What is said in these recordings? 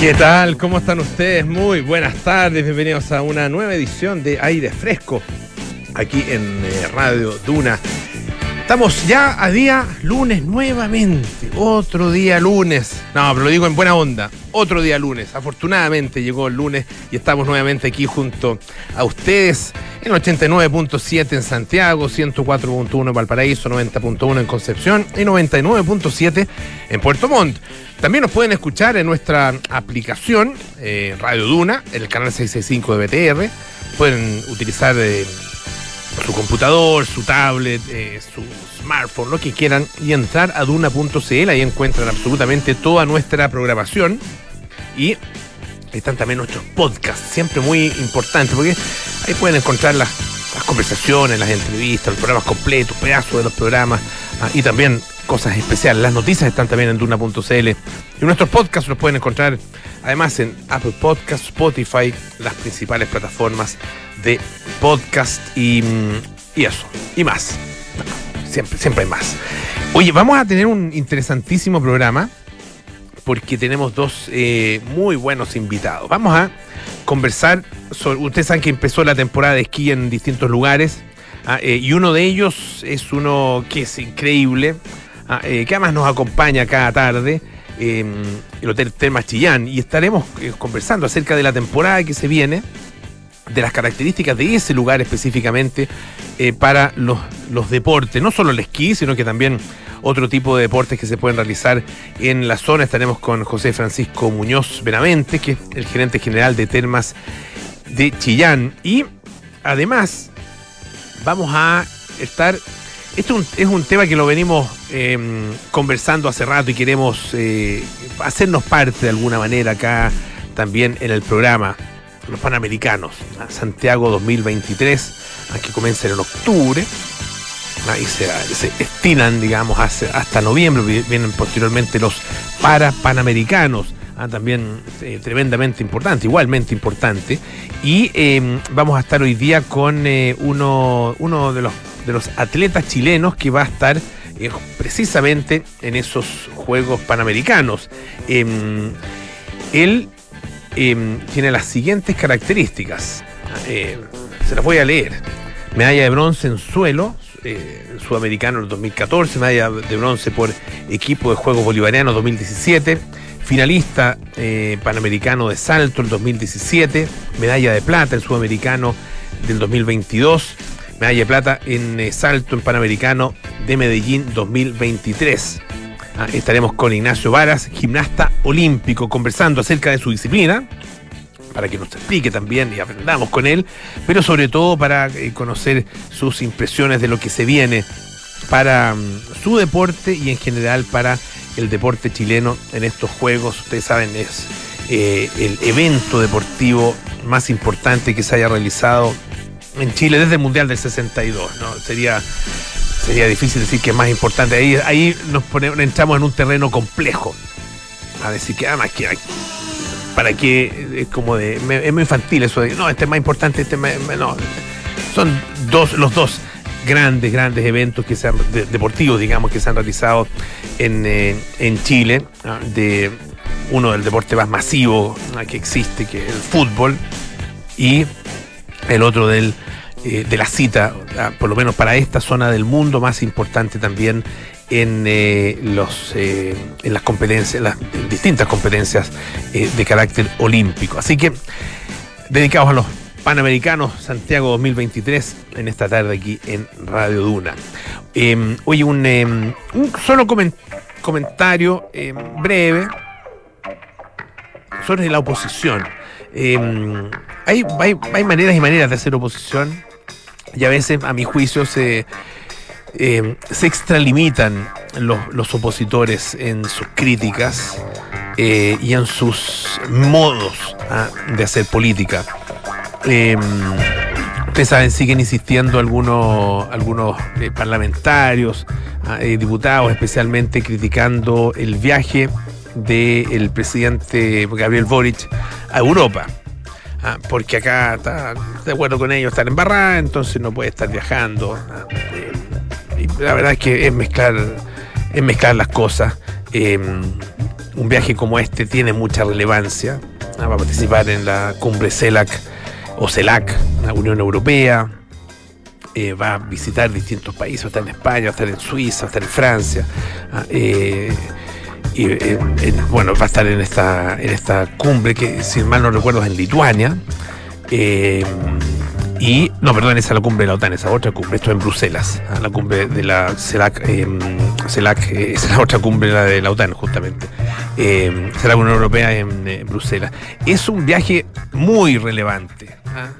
¿Qué tal? ¿Cómo están ustedes? Muy buenas tardes, bienvenidos a una nueva edición de Aire Fresco aquí en eh, Radio Duna. Estamos ya a día lunes nuevamente, otro día lunes. No, pero lo digo en buena onda, otro día lunes. Afortunadamente llegó el lunes y estamos nuevamente aquí junto a ustedes en 89.7 en Santiago, 104.1 en Valparaíso, 90.1 en Concepción y 99.7 en Puerto Montt. También nos pueden escuchar en nuestra aplicación eh, Radio Duna, el canal 665 de BTR. Pueden utilizar eh, su computador, su tablet, eh, su smartphone, lo que quieran, y entrar a duna.cl. Ahí encuentran absolutamente toda nuestra programación. Y están también nuestros podcasts, siempre muy importantes, porque ahí pueden encontrar las, las conversaciones, las entrevistas, los programas completos, pedazos de los programas, ah, y también cosas especiales. Las noticias están también en duna.cl. Y nuestros podcasts los pueden encontrar además en Apple Podcasts, Spotify, las principales plataformas de podcast y, y eso, y más. Siempre, siempre hay más. Oye, vamos a tener un interesantísimo programa porque tenemos dos eh, muy buenos invitados. Vamos a conversar sobre, ustedes saben que empezó la temporada de esquí en distintos lugares ah, eh, y uno de ellos es uno que es increíble, ah, eh, que además nos acompaña cada tarde. el Hotel Termas Chillán y estaremos conversando acerca de la temporada que se viene, de las características de ese lugar específicamente eh, para los, los deportes, no solo el esquí, sino que también otro tipo de deportes que se pueden realizar en la zona. Estaremos con José Francisco Muñoz Benavente, que es el gerente general de Termas de Chillán. Y además vamos a estar... Esto es un, tema que lo venimos eh, conversando hace rato y queremos eh, hacernos parte de alguna manera acá también en el programa. Los Panamericanos. Santiago 2023, ah, que comienzan en octubre ah, y se, se digamos, hasta noviembre. vi- Vienen posteriormente los para Panamericanos. ah, también eh, tremendamente importante, igualmente importante. Y eh, vamos a estar hoy día con eh, uno, uno de, los, de los atletas chilenos que va a estar eh, precisamente en esos Juegos Panamericanos. Em, él em, tiene las siguientes características. Eh, se las voy a leer. Medalla de bronce en suelo, eh, sudamericano en el 2014, medalla de bronce por equipo de Juegos Bolivarianos 2017, finalista eh, panamericano de salto el 2017, medalla de plata en sudamericano del 2022, medalla de plata en salto en panamericano de Medellín 2023. Ah, estaremos con Ignacio Varas, gimnasta olímpico, conversando acerca de su disciplina, para que nos explique también y aprendamos con él, pero sobre todo para eh, conocer sus impresiones de lo que se viene para mm, su deporte y en general para el deporte chileno en estos Juegos. Ustedes saben, es eh, el evento deportivo más importante que se haya realizado en Chile desde el Mundial del 62. ¿no? Sería sería difícil decir que es más importante. Ahí, ahí nos ponemos, entramos en un terreno complejo. A decir que además que para que es como de es muy infantil eso de no este es más importante este es más- son dos los dos grandes grandes eventos que se deportivos digamos que se han realizado en, eh, en Chile ah, de uno del deporte más masivo ah, que existe que es el fútbol y el otro del eh, de la cita, ah, por lo menos para esta zona del mundo, más importante también en eh, los eh, en las competencias, las distintas competencias de carácter olímpico. Así que dedicados a los Panamericanos Santiago 2023 en esta tarde aquí en Radio Duna. Eh, oye, un, eh, un solo comen- comentario eh, breve sobre la oposición. Hay, hay, hay maneras y maneras de hacer oposición y a veces, a mi juicio, se, eh, se extralimitan los, los opositores en sus críticas eh, y en sus modos ah, de hacer política. Eh, ustedes saben, siguen insistiendo algunos, algunos eh, parlamentarios, ah, diputados, especialmente criticando el viaje del presidente Gabriel Boric a Europa. Ah, porque acá está de acuerdo con ellos, están embarradas, entonces no puede estar viajando. eh, la verdad es que es mezclar, es mezclar las cosas. Eh, un viaje como este tiene mucha relevancia. Va a participar en la cumbre CELAC o CELAC, la Unión Europea. Eh, va a visitar distintos países, va a estar en España, va a estar en Suiza, va a estar en Francia. Ah, eh, y bueno, va a estar en esta, en esta cumbre que, si mal no recuerdo, es en Lituania. Y, no, perdón, esa es la cumbre de la OTAN, esa otra cumbre, esto es en Bruselas, ¿ah? la cumbre de la CELAC, eh, CELAC eh, es la otra cumbre de la OTAN, justamente, eh, será Unión Europea en eh, Bruselas. Es un viaje muy relevante. ¿ah?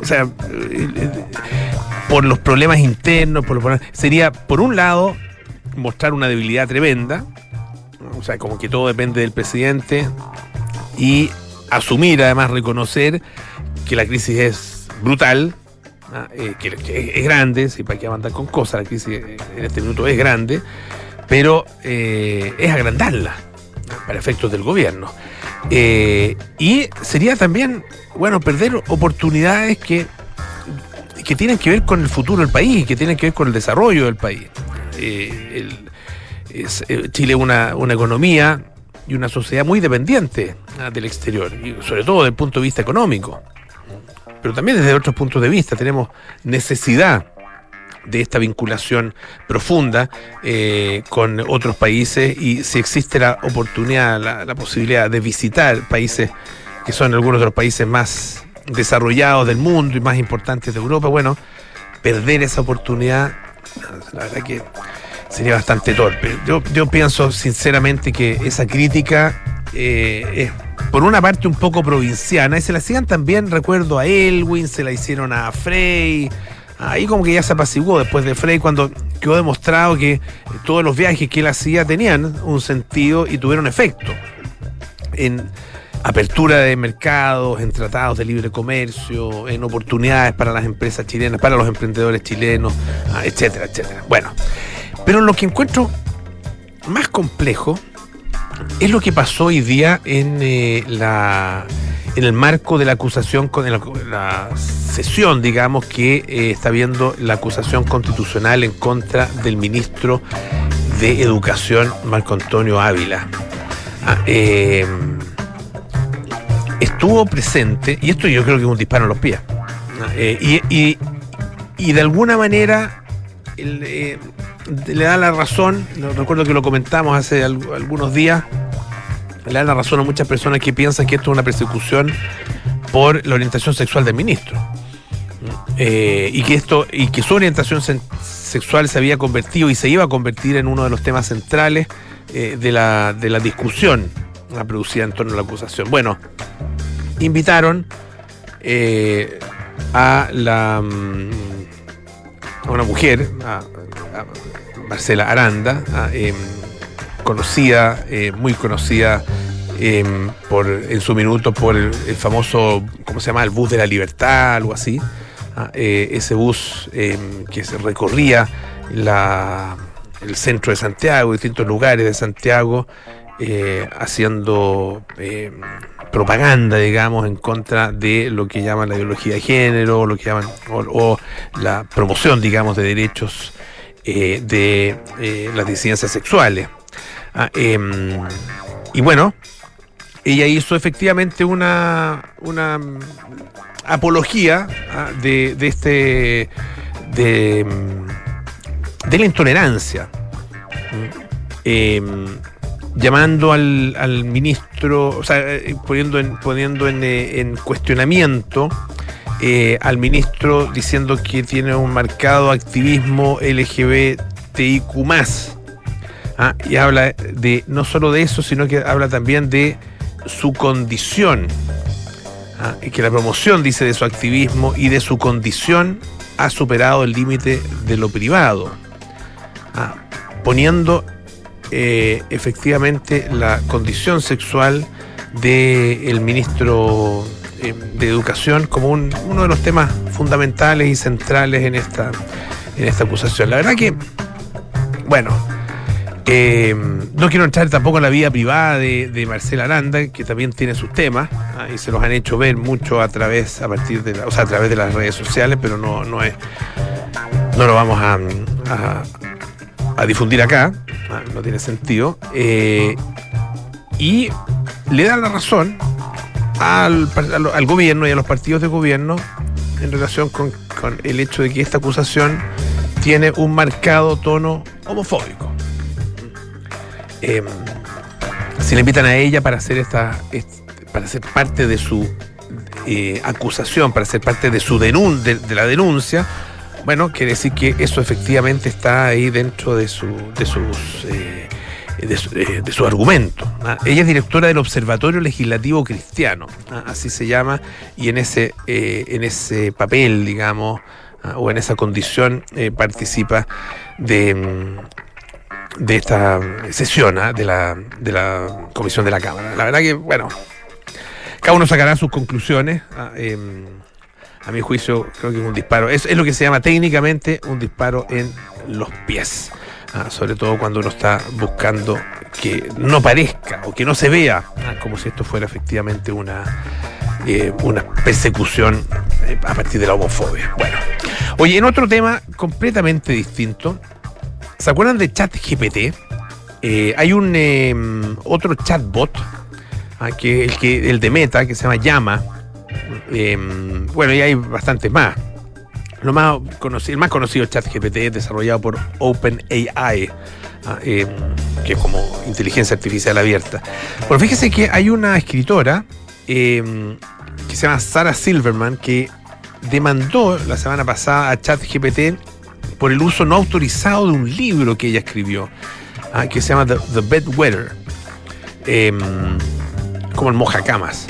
O sea, por los problemas internos, por sería, por un lado, mostrar una debilidad tremenda, o sea, como que todo depende del presidente, y asumir, además, reconocer que la crisis es brutal, eh, que, es grande, si para qué andar con cosas, la crisis en este minuto es grande, pero eh, es agrandarla para efectos del gobierno. Eh, y sería también, bueno, perder oportunidades que, que tienen que ver con el futuro del país, que tienen que ver con el desarrollo del país. Chile es una, economía y una sociedad muy dependiente ¿ah? del exterior, sobre todo desde el punto de vista económico pero también desde otros puntos de vista. Tenemos necesidad de esta vinculación profunda eh, con otros países y si existe la oportunidad, la, posibilidad de visitar países que son algunos de los países más desarrollados del mundo y más importantes de Europa, bueno, perder esa oportunidad, la verdad que sería bastante torpe. Yo, yo pienso sinceramente que esa crítica eh, es por una parte un poco provinciana, y se la hacían también, recuerdo, a Elwin, se la hicieron a Frey. Ahí como que ya se apaciguó después de Frey cuando quedó demostrado que todos los viajes que él hacía tenían un sentido y tuvieron efecto en apertura de mercados, en tratados de libre comercio, en oportunidades para las empresas chilenas, para los emprendedores chilenos, ah, etcétera, etcétera. Bueno, pero lo que encuentro más complejo es lo que pasó hoy día en, eh, la, en el marco de la acusación, con la, sesión, digamos, que eh, está viendo la acusación constitucional en contra del ministro de Educación, Marco Antonio Ávila. Ah, eh, estuvo presente, y esto yo creo que es un disparo en los pies, ah, y, y, de alguna manera le da la razón, recuerdo que lo comentamos hace algunos días, le da la razón a muchas personas que piensan que esto es una persecución por la orientación sexual del ministro. Eh, y que esto, y que su orientación sexual se había convertido y se iba a convertir en uno de los temas centrales eh, de, la, de la discusión producida en torno a la acusación. Bueno, invitaron eh, a la mm, a una mujer, a, Marcela Aranda, em, conocida, eh, muy conocida em, por, en su minuto por el, famoso, ¿cómo se llama? El bus de la libertad, algo así. Ah, eh, ese bus em, que se recorría el centro de Santiago, distintos lugares de Santiago, haciendo propaganda, digamos, en contra de lo que llaman la ideología de género, lo que llaman, o la promoción, digamos, de derechos eh, de eh, las disidencias sexuales. Ah, em, y bueno, ella hizo efectivamente una, una apología ah, de, de, este de, de la intolerancia. Llamando al, al, ministro, o sea, eh, poniendo en, poniendo en, en cuestionamiento eh, al ministro diciendo que tiene un marcado activismo LGBTIQ. ¿ah? Y habla de no solo de eso, sino que habla también de su condición. ¿ah? Y que la promoción, dice, de su activismo y de su condición ha superado el límite de lo privado. ¿ah? Poniendo eh, efectivamente la condición sexual del ministro eh, de educación como uno de los temas fundamentales y centrales en esta, en esta acusación. La verdad que, bueno, eh, no quiero entrar tampoco en la vida privada de, Marcela Aranda, que también tiene sus temas, ah, y se los han hecho ver mucho a través, a partir de o sea, a través de las redes sociales, pero no, no es, no lo vamos a difundir acá, ah, no tiene sentido, eh, y le da la razón al, gobierno y a los partidos de gobierno en relación con, el hecho de que esta acusación tiene un marcado tono homofóbico. Em, si le invitan a ella para hacer esta, para ser parte de su eh, acusación, para ser parte de su denun de, la denuncia, bueno, quiere decir que eso efectivamente está ahí dentro de, su, de sus eh, de, su, argumento. ¿ah? Ella es directora del Observatorio Legislativo Cristiano, ¿ah? así se llama, y en ese, eh, en ese papel, digamos, ¿ah? o en esa condición participa de, mm, de esta sesión de, la, de la Comisión de la Cámara. La verdad que, bueno, cada uno sacará sus conclusiones. A mi juicio, creo que un disparo. Es, es lo que se llama técnicamente un disparo en los pies. Ah, sobre todo cuando uno está buscando que no parezca o que no se vea ah, como si esto fuera efectivamente una, eh, una persecución eh, a partir de la homofobia. Bueno, oye, en otro tema completamente distinto, ¿se acuerdan de ChatGPT? Eh, hay un em, otro chatbot, ah, que, el, que, el de Meta, que se llama Llama. Em, bueno, y hay bastantes más. Lo más conocido, el más conocido ChatGPT es desarrollado por OpenAI, eh, que es como inteligencia artificial abierta. Bueno, fíjese que hay una escritora eh, que se llama Sarah Silverman que demandó la semana pasada a ChatGPT por el uso no autorizado de un libro que ella escribió, ah, que se llama The, The Bedwetter, como el mojacamas,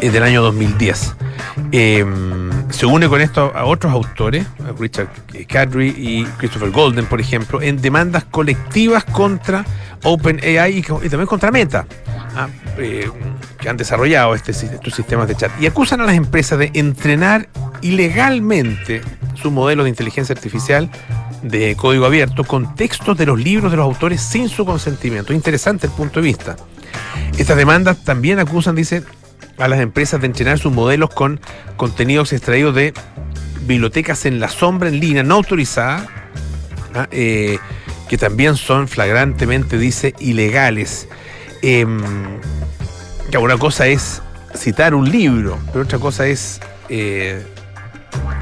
es del año 2010 se une con esto a otros autores, Richard Cadry y Christopher Golden, por ejemplo, en demandas colectivas contra OpenAI y, también contra Meta, ah, eh, que han desarrollado este, estos sistemas de chat. Y acusan a las empresas de entrenar ilegalmente su modelo de inteligencia artificial de código abierto con textos de los libros de los autores sin su consentimiento. Interesante el punto de vista. Estas demandas también acusan, dice, a las empresas de entrenar sus modelos con contenidos extraídos de bibliotecas en la sombra en línea no autorizadas, ¿ah? eh, que también son flagrantemente, dice, ilegales. Eh, una cosa es citar un libro, pero otra cosa es eh,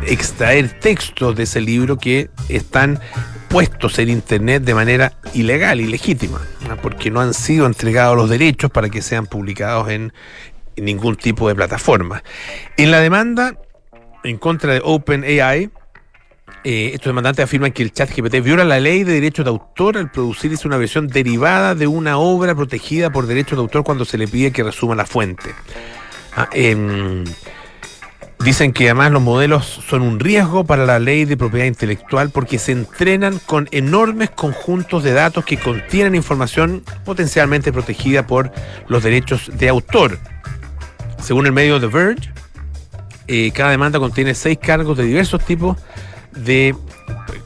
extraer textos de ese libro que están puestos en Internet de manera ilegal, ilegítima, porque no han sido entregados los derechos para que sean publicados en, ningún tipo de plataforma. En la demanda en contra de OpenAI, eh, estos demandantes afirman que el chat GPT viola la ley de derechos de autor al producirse una versión derivada de una obra protegida por derechos de autor cuando se le pide que resuma la fuente. Ah, em, Dicen que además los modelos son un riesgo para la ley de propiedad intelectual porque se entrenan con enormes conjuntos de datos que contienen información potencialmente protegida por los derechos de autor. Según el medio The Verge, eh, cada demanda contiene seis cargos de diversos tipos de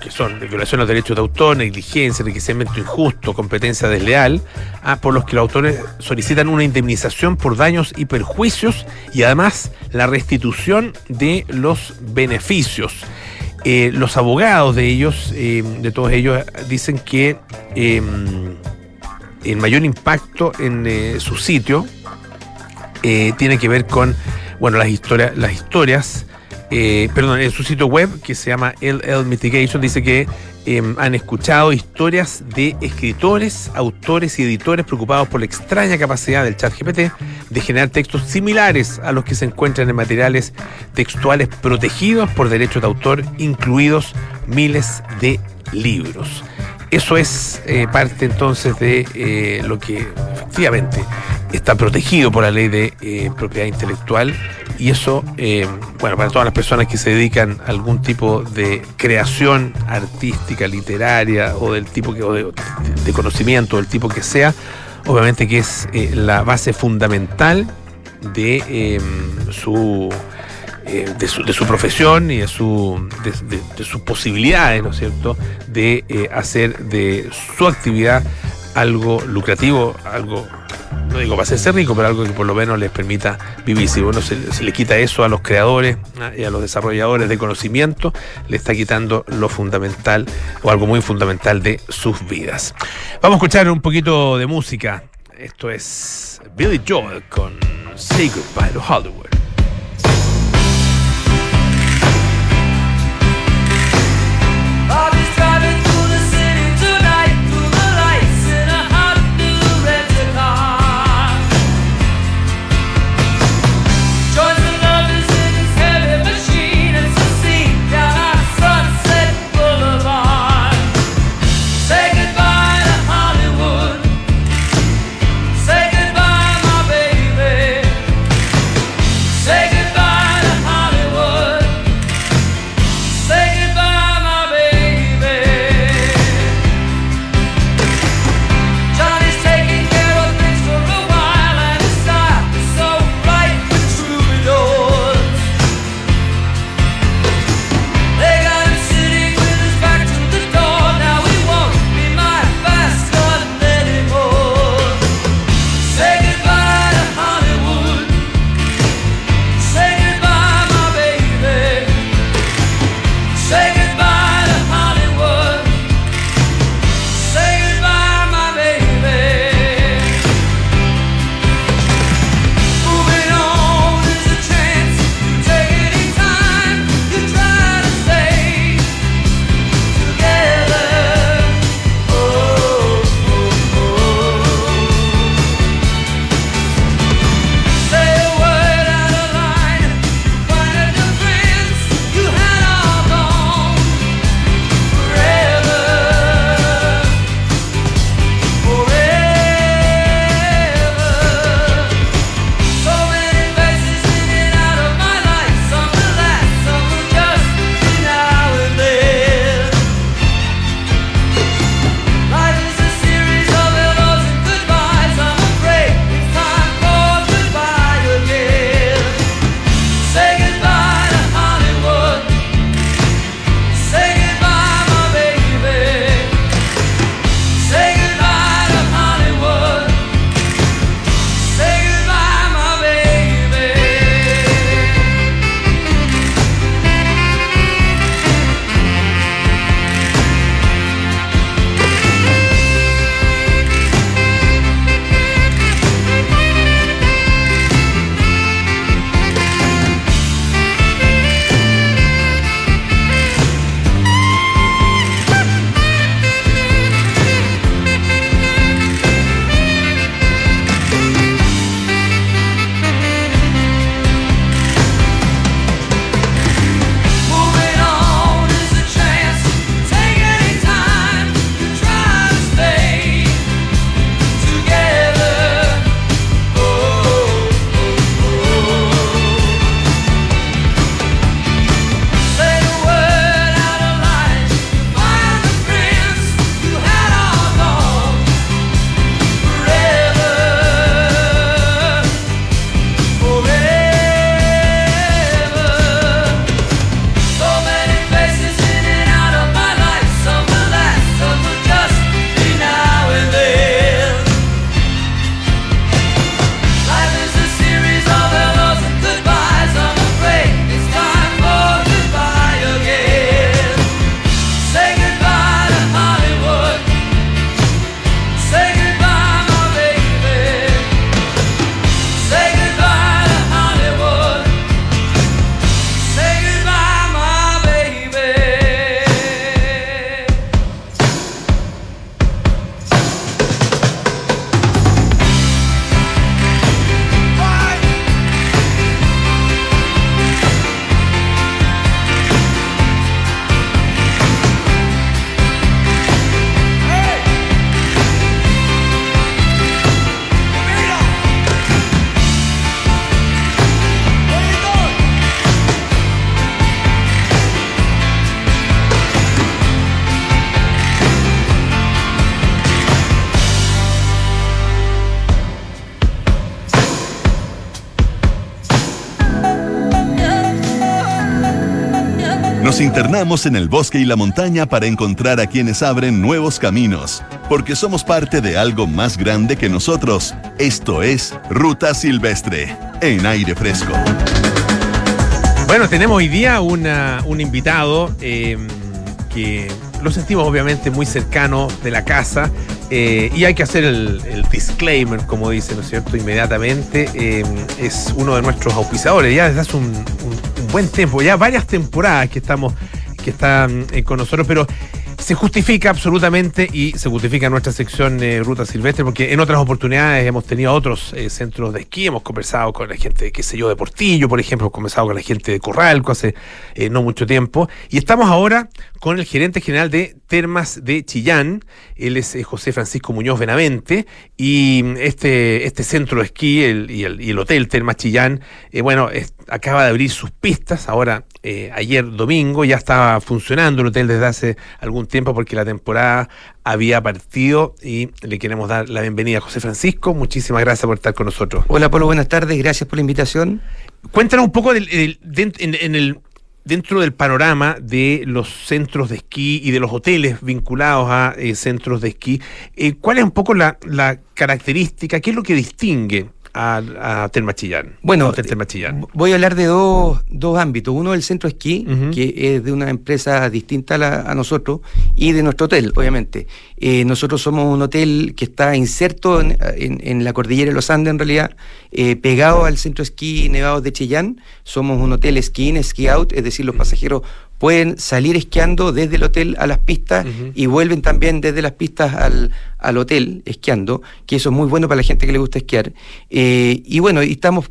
que son violación a los derechos de autor, negligencia, enriquecimiento injusto, competencia desleal, ah, por los que los autores solicitan una indemnización por daños y perjuicios y además la restitución de los beneficios. Eh, los abogados de ellos, eh, de todos ellos, dicen que em, el mayor impacto en su sitio tiene que ver con bueno, las, historias las historias eh, perdón, en su sitio web que se llama LL Mitigation dice que em, han escuchado historias de escritores, autores y editores preocupados por la extraña capacidad del chat GPT de generar textos similares a los que se encuentran en materiales textuales protegidos por derechos de autor, incluidos miles de libros. Eso es eh, parte entonces de eh, lo que efectivamente está protegido por la ley de propiedad intelectual y eso, eh, bueno, para todas las personas que se dedican a algún tipo de creación artística, literaria o del tipo que, o de, conocimiento, del tipo que sea, obviamente que es eh, la base fundamental de su eh, de, su, profesión y de, su, de, sus posibilidades, ¿no es cierto?, de hacer de su actividad algo lucrativo, algo no digo para hacerse rico, pero algo que por lo menos les permita vivir. Si uno se, le quita eso a los creadores y a los desarrolladores de conocimiento, le está quitando lo fundamental o algo muy fundamental de sus vidas. Vamos a escuchar un poquito de música. Esto es Billy Joel con Say Goodbye to Hollywood. Internamos en el bosque y la montaña para encontrar a quienes abren nuevos caminos, porque somos parte de algo más grande que nosotros. Esto es Ruta Silvestre, en aire fresco. Bueno, tenemos hoy día un invitado eh, que lo sentimos obviamente muy cercano de la casa eh, y hay que hacer el, disclaimer, como dice, ¿no es cierto? Inmediatamente eh, es uno de nuestros auspiciadores ya desde hace un, buen tiempo, ya varias temporadas que estamos que están con nosotros, pero se justifica absolutamente y se justifica nuestra sección eh, Ruta Silvestre, porque en otras oportunidades hemos tenido otros eh, centros de esquí, hemos conversado con la gente, qué sé yo, de Portillo, por ejemplo, hemos conversado con la gente de Corralco hace eh, no mucho tiempo, y estamos ahora con el gerente general de Termas de Chillán, él es José Francisco Muñoz Benavente, y este, este centro de esquí y, el, hotel Termas Chillán, bueno, acaba de abrir sus pistas, ahora ayer domingo ya estaba funcionando el hotel desde hace algún tiempo porque la temporada había partido y le queremos dar la bienvenida a José Francisco. Muchísimas gracias por estar con nosotros. Hola Pablo, buenas tardes, gracias por la invitación. Cuéntanos un poco del, en, el dentro del panorama de los centros de esquí y de los hoteles vinculados a eh, centros de esquí, eh, ¿cuál es un poco la, la, característica, qué es lo que distingue a, a Termachillán. Bueno, voy a hablar de dos, dos ámbitos. Uno el centro esquí, que es de una empresa distinta a, nosotros, y de nuestro hotel, obviamente. Eh, nosotros somos un hotel que está inserto en, la cordillera de los Andes, en realidad, eh, pegado al centro esquí Nevados de Chillán. Somos un hotel esquí in, ski out, es decir, los pasajeros pueden salir esquiando desde el hotel a las pistas y vuelven también desde las pistas al, al, hotel esquiando, que eso es muy bueno para la gente que le gusta esquiar. Eh, y bueno, y estamos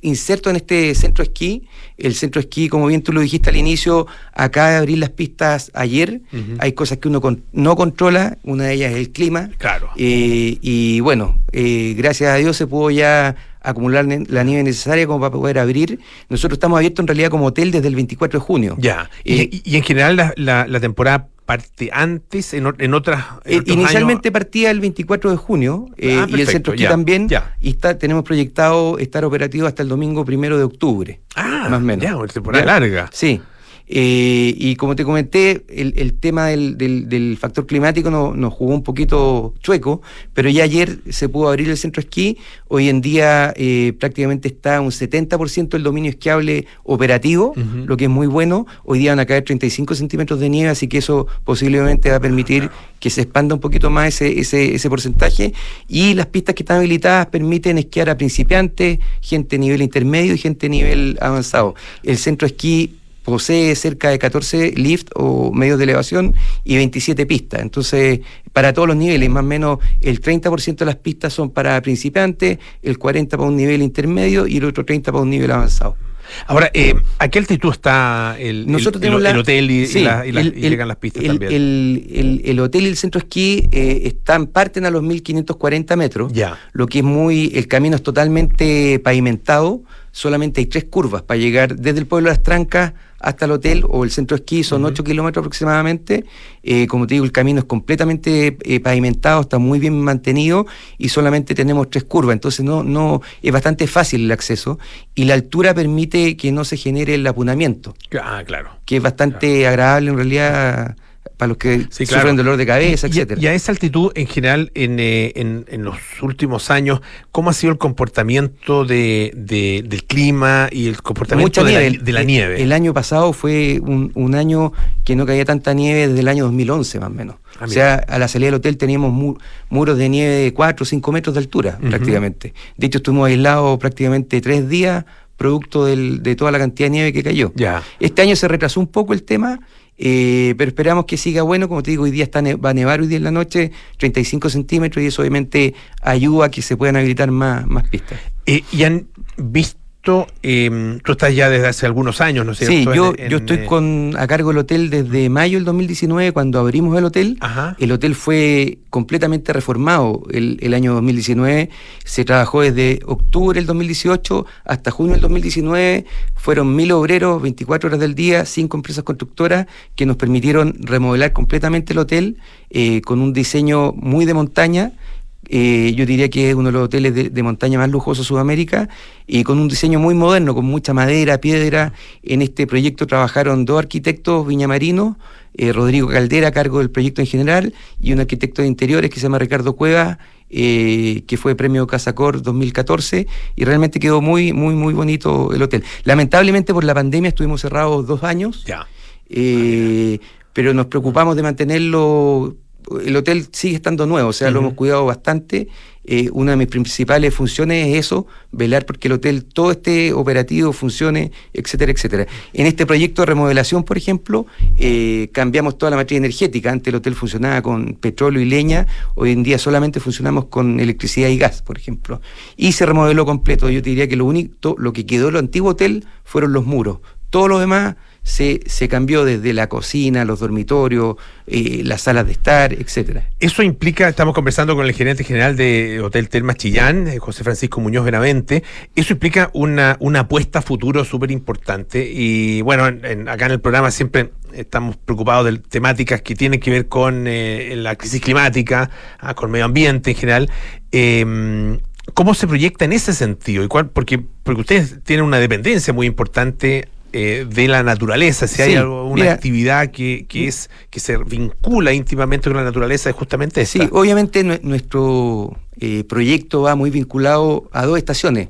insertos en este centro esquí. El centro esquí, como bien tú lo dijiste al inicio, acaba de abrir las pistas ayer. Hay cosas que uno no controla, una de ellas es el clima. Claro. Eh, y bueno, eh, gracias a Dios se pudo ya acumular la nieve necesaria como para poder abrir. Nosotros estamos abiertos en realidad como hotel desde el 24 de junio. Ya. y, eh, en general la, temporada parte antes en, en otras eh, inicialmente partía el 24 de junio eh, ah, y el centro aquí también ya. y está tenemos proyectado estar operativo hasta el domingo primero de octubre ah más o menos ya una temporada larga sí eh, y como te comenté, el, tema del, factor climático nos jugó un poquito chueco, pero ya ayer se pudo abrir el centro esquí. Hoy en día eh, prácticamente está un 70% del dominio esquiable operativo, lo que es muy bueno. Hoy día van a caer 35 centímetros de nieve, así que eso posiblemente va a permitir que se expanda un poquito más ese, ese, ese porcentaje. Y las pistas que están habilitadas permiten esquiar a principiantes, gente a nivel intermedio y gente nivel avanzado. El centro esquí posee cerca de 14 lift o medios de elevación y 27 pistas. Entonces, para todos los niveles, más o menos el 30% de las pistas son para principiantes, el 40% para un nivel intermedio y el otro 30% para un nivel avanzado. Ahora, eh, ¿a qué altitud está el, Nosotros el, el, hotel y, llegan las pistas también? El, hotel y el centro esquí eh, están, parten a los 1540 metros, ya. lo que es muy, el camino es totalmente pavimentado, solamente hay tres curvas para llegar desde el pueblo de las Trancas hasta el hotel o el centro esquí, son 8 kilómetros aproximadamente. Eh, como te digo, el camino es completamente eh, pavimentado, está muy bien mantenido y solamente tenemos tres curvas, entonces no, no es bastante fácil el acceso y la altura permite que no se genere el apunamiento. Ah, claro. Que es bastante agradable en realidad para los que sufren dolor de cabeza, etcétera. Y a esa altitud, en general, eh, en, en, los últimos años, ¿cómo ha sido el comportamiento de, del clima y el comportamiento de, La, nieve? El año pasado fue un, un, año que no caía tanta nieve desde el año 2011, más o menos. Ah, o sea, a la salida del hotel teníamos muros de nieve de 4 o 5 metros de altura, prácticamente. De hecho, estuvimos aislados prácticamente tres días producto del, de toda la cantidad de nieve que cayó. Ya. Este año se retrasó un poco el tema eh, pero esperamos que siga bueno, como te digo, hoy día está va a nevar hoy día en la noche, 35 centímetros, y eso obviamente ayuda a que se puedan habilitar más, más pistas. Eh, ¿Y han visto Em, tú estás ya desde hace algunos años, ¿no sé. Sí, yo, yo estoy eh, con, a cargo del hotel desde mayo del 2019, cuando abrimos el hotel. El hotel fue completamente reformado el, el, año 2019. Se trabajó desde octubre del 2018 hasta junio del 2019. Fueron mil obreros, 24 horas del día, cinco empresas constructoras que nos permitieron remodelar completamente el hotel eh, con un diseño muy de montaña Eh, yo diría que es uno de los hoteles de, montaña más lujosos de Sudamérica y con un diseño muy moderno, con mucha madera, piedra. En este proyecto trabajaron dos arquitectos viñamarinos, eh, Rodrigo Caldera a cargo del proyecto en general y un arquitecto de interiores que se llama Ricardo Cueva, eh, que fue premio Casacor 2014 y realmente quedó muy, muy, muy bonito el hotel. Lamentablemente por la pandemia estuvimos cerrados dos años. Ya. pero nos preocupamos de mantenerlo el hotel sigue estando nuevo, o sea, lo hemos cuidado bastante. Eh, una de mis principales funciones es eso, velar porque el hotel todo esté operativo, funcione, etcétera, etcétera. En este proyecto de remodelación, por ejemplo, eh, cambiamos toda la matriz energética. Antes el hotel funcionaba con petróleo y leña, hoy en día solamente funcionamos con electricidad y gas, por ejemplo. Y se remodeló completo. Yo te diría que lo único, lo que quedó del antiguo hotel fueron los muros. Todo lo demás se, cambió desde la cocina, los dormitorios, eh, las salas de estar, etcétera. Eso implica, estamos conversando con el gerente general de Hotel Telma Chillán, eh, José Francisco Muñoz Benavente, eso implica una, una apuesta a futuro súper importante y bueno, acá en el programa siempre estamos preocupados de temáticas que tienen que ver con eh, la crisis climática, ah, con medio ambiente en general. Em, ¿Cómo se proyecta en ese sentido? ¿Y cuál? Porque, porque ustedes tienen una dependencia muy importante eh, de la naturaleza, si hay una actividad que, que, es que se vincula íntimamente con la naturaleza, es justamente esa. Sí, obviamente nuestro eh, proyecto va muy vinculado a dos estaciones.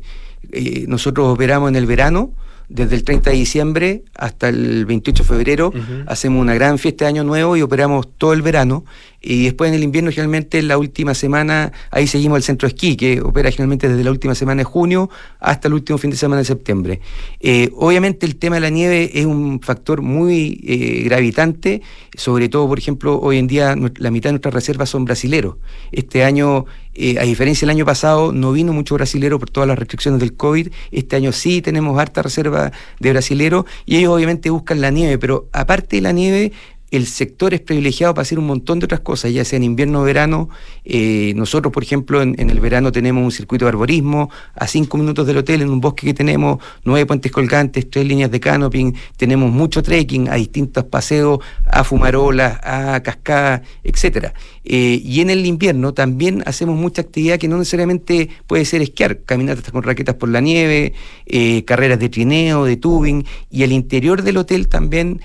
Eh, nosotros operamos en el verano, desde el 30 de diciembre hasta el 28 de febrero, hacemos una gran fiesta de Año Nuevo y operamos todo el verano. Y después en el invierno, generalmente la última semana, ahí seguimos el centro esquí, que opera generalmente desde la última semana de junio hasta el último fin de semana de septiembre. Eh, obviamente el tema de la nieve es un factor muy eh, gravitante, sobre todo, por ejemplo, hoy en día la mitad de nuestras reservas son brasileros. Este año, eh, a diferencia del año pasado, no vino mucho brasilero por todas las restricciones del COVID. Este año sí tenemos harta reserva de brasileros y ellos obviamente buscan la nieve, pero aparte de la nieve, el sector es privilegiado para hacer un montón de otras cosas, ya sea en invierno o verano. Eh, nosotros, por ejemplo, en, el verano tenemos un circuito de arborismo a cinco minutos del hotel, en un bosque que tenemos nueve puentes colgantes, tres líneas de canoping, tenemos mucho trekking, a distintos paseos, a fumarolas, a cascadas, etcétera. Eh, y en el invierno también hacemos mucha actividad que no necesariamente puede ser esquiar, caminatas con raquetas por la nieve, eh, carreras de trineo, de tubing, y el interior del hotel también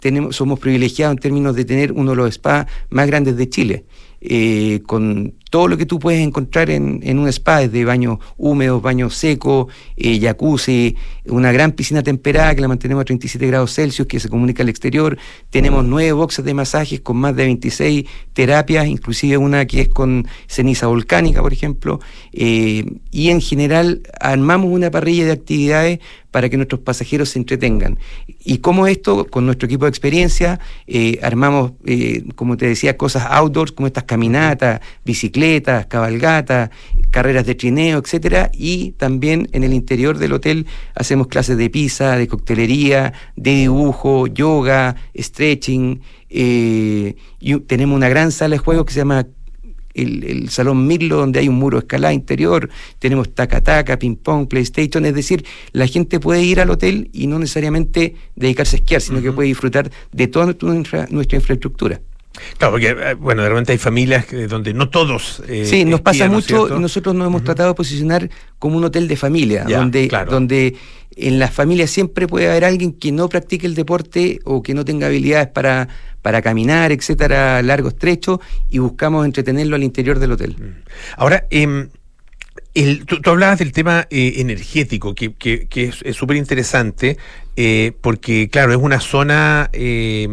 tenemos, somos privilegiados en términos de tener uno de los spas más grandes de Chile. Eh, con todo lo que tú puedes encontrar en, en un spa, desde baños húmedos, baños secos, eh, jacuzzi, una gran piscina temperada que la mantenemos a 37 grados Celsius, que se comunica al exterior. Tenemos nueve boxes de masajes con más de 26 terapias, inclusive una que es con ceniza volcánica, por ejemplo. Eh, y en general armamos una parrilla de actividades para que nuestros pasajeros se entretengan. Y como esto, con nuestro equipo de experiencia, eh, armamos, como te decía, cosas outdoors, como estas caminatas, bicicletas, cabalgatas, carreras de trineo, etcétera, y también en el interior del hotel hacemos clases de pizza, de coctelería, de dibujo, yoga, stretching, eh, y tenemos una gran sala de juegos que se llama el, Salón Mirlo, donde hay un muro de escalada interior, tenemos taca-taca, ping-pong, PlayStation, es decir, la gente puede ir al hotel y no necesariamente dedicarse a esquiar, sino que puede disfrutar de toda nuestra infraestructura. Claro, porque, eh, bueno, de repente hay familias donde no todos. Eh, sí, nos pasa mucho y nosotros nos hemos tratado de posicionar como un hotel de familia, donde, donde en las familias siempre puede haber alguien que no practique el deporte o que no tenga habilidades para, para caminar, etcétera, largo, estrecho, y buscamos entretenerlo al interior del hotel. Mm. Ahora, eh, el, tú, hablabas del tema eh, energético, que, que, que es súper interesante, eh, porque, claro, es una zona eh,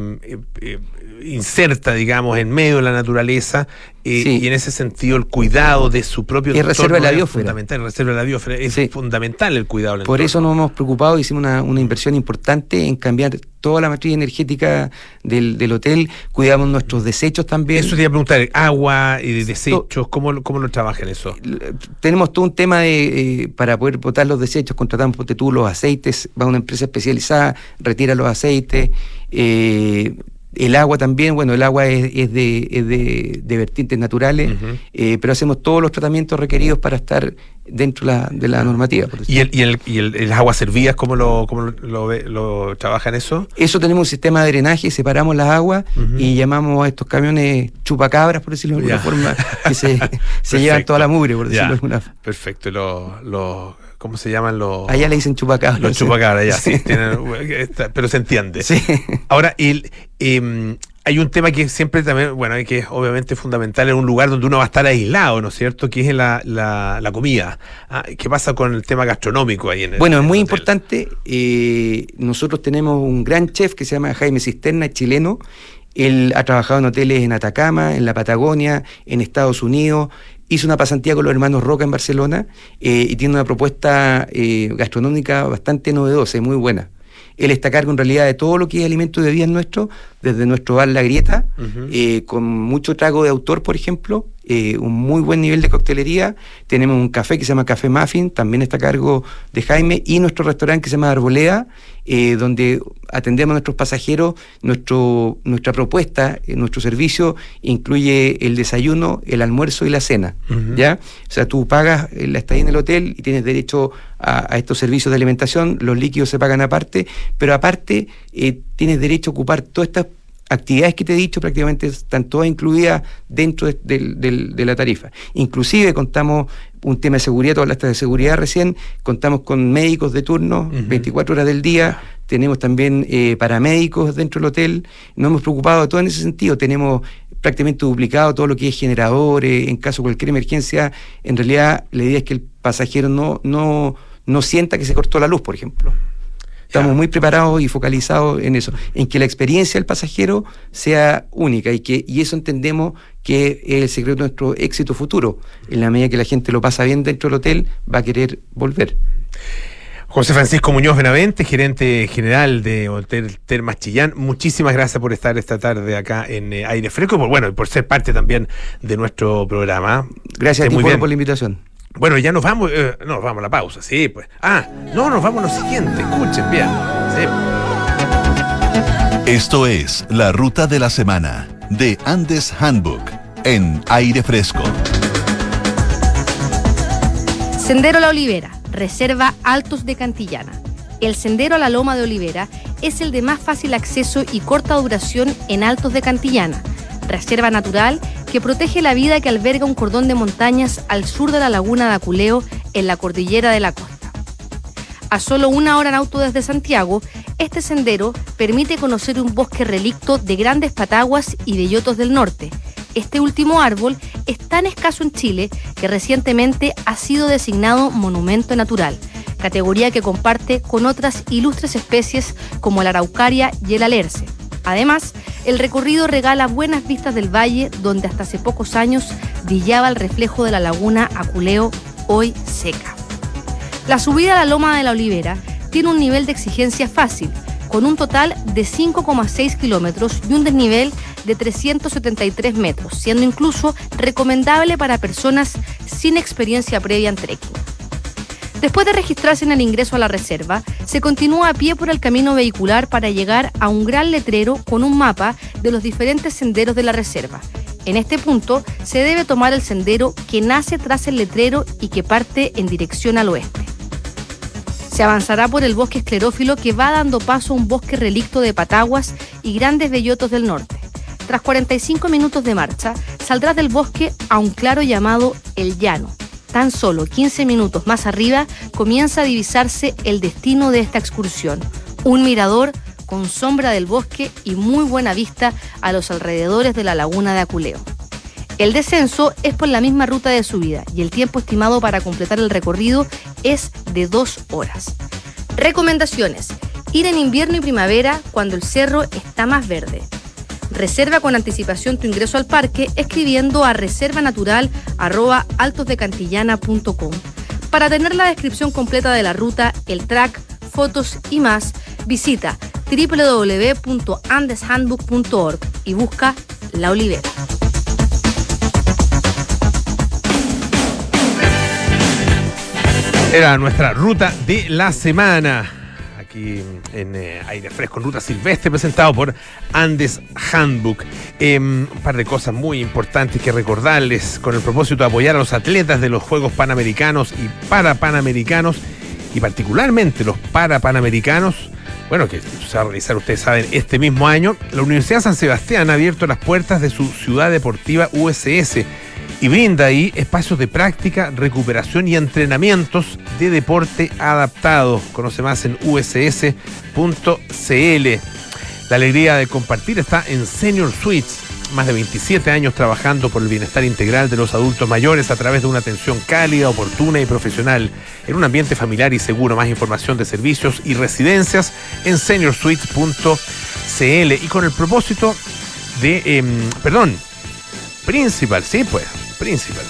inserta, digamos, en medio de la naturaleza eh, y en ese sentido el cuidado de su propio es reserva de la biosfera. fundamental, reserva de la biosfera es fundamental el cuidado. Del Por eso nos hemos preocupado, hicimos una, una, inversión importante en cambiar toda la matriz energética del, del, hotel, cuidamos nuestros desechos también. Eso te iba a preguntar, agua y desechos, ¿cómo, cómo lo trabajan eso? Tenemos todo un tema de, eh, para poder botar los desechos, contratamos tú los aceites, va una empresa especializada, retira los aceites. Eh, El agua también, bueno, el agua es, de, de, vertientes naturales, eh, pero hacemos todos los tratamientos requeridos para estar dentro de la normativa. ¿Y, el, y, el, y el, las aguas servidas, cómo, lo, cómo lo, lo, trabajan eso? Eso tenemos un sistema de drenaje, separamos las aguas y llamamos a estos camiones chupacabras, por decirlo de alguna forma, que se, se llevan toda la mugre, por decirlo de alguna forma. Perfecto, los... ¿Cómo se llaman los...? Allá le dicen chupacabras. Los chupacabras, ya, sí. pero se entiende. Sí. Ahora, el, eh, hay un tema que siempre también, bueno, que es obviamente fundamental en un lugar donde uno va a estar aislado, ¿no es cierto? Que es la, la, comida. Ah, ¿Qué pasa con el tema gastronómico ahí en el Bueno, es muy importante. Eh, nosotros tenemos un gran chef que se llama Jaime Cisterna, chileno. Él ha trabajado en hoteles en Atacama, en la Patagonia, en Estados Unidos. Hizo una pasantía con los hermanos Roca en Barcelona eh, y tiene una propuesta eh, gastronómica bastante novedosa y muy buena. Él está a cargo en realidad de todo lo que es alimento de vida nuestro, desde nuestro bar La Grieta, eh, con mucho trago de autor, por ejemplo, eh, un muy buen nivel de coctelería. Tenemos un café que se llama Café Muffin, también está a cargo de Jaime, y nuestro restaurante que se llama Arboleda, eh, donde atendemos a nuestros pasajeros. Nuestro, nuestra propuesta, nuestro servicio incluye el desayuno, el almuerzo y la cena. ¿ya? O sea, tú pagas la estadía en el hotel y tienes derecho a, estos servicios de alimentación, los líquidos se pagan aparte, pero aparte tienes derecho a ocupar todas estas actividades que te he dicho prácticamente están todas incluidas dentro de, la tarifa. Inclusive contamos un tema de seguridad, tú hablaste de seguridad recién, contamos con médicos de turno 24 horas del día, tenemos también eh, paramédicos dentro del hotel, nos hemos preocupado de todo en ese sentido, tenemos prácticamente duplicado todo lo que es generadores, en caso de cualquier emergencia, en realidad la idea es que el pasajero no, no, no sienta que se cortó la luz, por ejemplo. Estamos muy preparados y focalizados en eso, en que la experiencia del pasajero sea única y que y eso entendemos que es el secreto de nuestro éxito futuro. En la medida que la gente lo pasa bien dentro del hotel, va a querer volver. José Francisco Muñoz Benavente, gerente general de Hotel Termas Chillán, muchísimas gracias por estar esta tarde acá en eh, Aire Fresco y por, bueno, por ser parte también de nuestro programa. Gracias a ti por la invitación. Bueno, ya nos vamos, eh, nos vamos a la pausa, sí, pues. Ah, no, nos vamos a lo siguiente, escuchen bien. Esto es La Ruta de la Semana de Andes Handbook en aire fresco. Sendero La Olivera, Reserva Altos de Cantillana. El sendero a la Loma de Olivera es el de más fácil acceso y corta duración en Altos de Cantillana reserva natural que protege la vida que alberga un cordón de montañas al sur de la laguna de Aculeo, en la cordillera de la costa. A solo una hora en auto desde Santiago, este sendero permite conocer un bosque relicto de grandes pataguas y bellotos del norte. Este último árbol es tan escaso en Chile que recientemente ha sido designado monumento natural, categoría que comparte con otras ilustres especies como la araucaria y el alerce. Además, el recorrido regala buenas vistas del valle donde hasta hace pocos años brillaba el reflejo de la laguna Aculeo, hoy seca. La subida a la Loma de la Olivera tiene un nivel de exigencia fácil, con un total de 5,6 kilómetros y un desnivel de 373 metros, siendo incluso recomendable para personas sin experiencia previa en trekking. Después de registrarse en el ingreso a la reserva, se continúa a pie por el camino vehicular para llegar a un gran letrero con un mapa de los diferentes senderos de la reserva. En este punto se debe tomar el sendero que nace tras el letrero y que parte en dirección al oeste. Se avanzará por el bosque esclerófilo que va dando paso a un bosque relicto de pataguas y grandes bellotos del norte. Tras 45 minutos de marcha, saldrás del bosque a un claro llamado El Llano, tan solo 15 minutos más arriba comienza a divisarse el destino de esta excursión. Un mirador con sombra del bosque y muy buena vista a los alrededores de la laguna de Aculeo. El descenso es por la misma ruta de subida y el tiempo estimado para completar el recorrido es de dos horas. Recomendaciones. Ir en invierno y primavera cuando el cerro está más verde. Reserva con anticipación tu ingreso al parque escribiendo a reservanatural.altosdecantillana.com. Para tener la descripción completa de la ruta, el track, fotos y más, visita www.andeshandbook.org y busca La Olivera. Era nuestra ruta de la semana aquí en eh, Aire Fresco, en Ruta Silvestre, presentado por Andes Handbook. Em, un par de cosas muy importantes que recordarles con el propósito de apoyar a los atletas de los Juegos Panamericanos y Parapanamericanos, y particularmente los Parapanamericanos. Bueno, que se va a realizar, ustedes saben, este mismo año. La Universidad San Sebastián ha abierto las puertas de su ciudad deportiva USS y brinda ahí espacios de práctica, recuperación y entrenamientos de deporte adaptado. Conoce más en uss.cl. La alegría de compartir está en Senior Suites. Más de 27 años trabajando por el bienestar integral de los adultos mayores a través de una atención cálida, oportuna y profesional en un ambiente familiar y seguro. Más información de servicios y residencias en seniorsuites.cl y con el propósito de, eh, perdón, principal, sí, pues, Principal.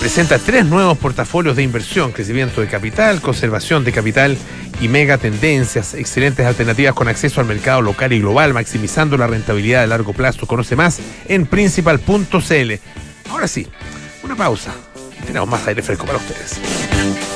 Presenta tres nuevos portafolios de inversión, crecimiento de capital, conservación de capital y mega tendencias, excelentes alternativas con acceso al mercado local y global, maximizando la rentabilidad a largo plazo. Conoce más en principal.cl. Ahora sí, una pausa. Tenemos más aire fresco para ustedes.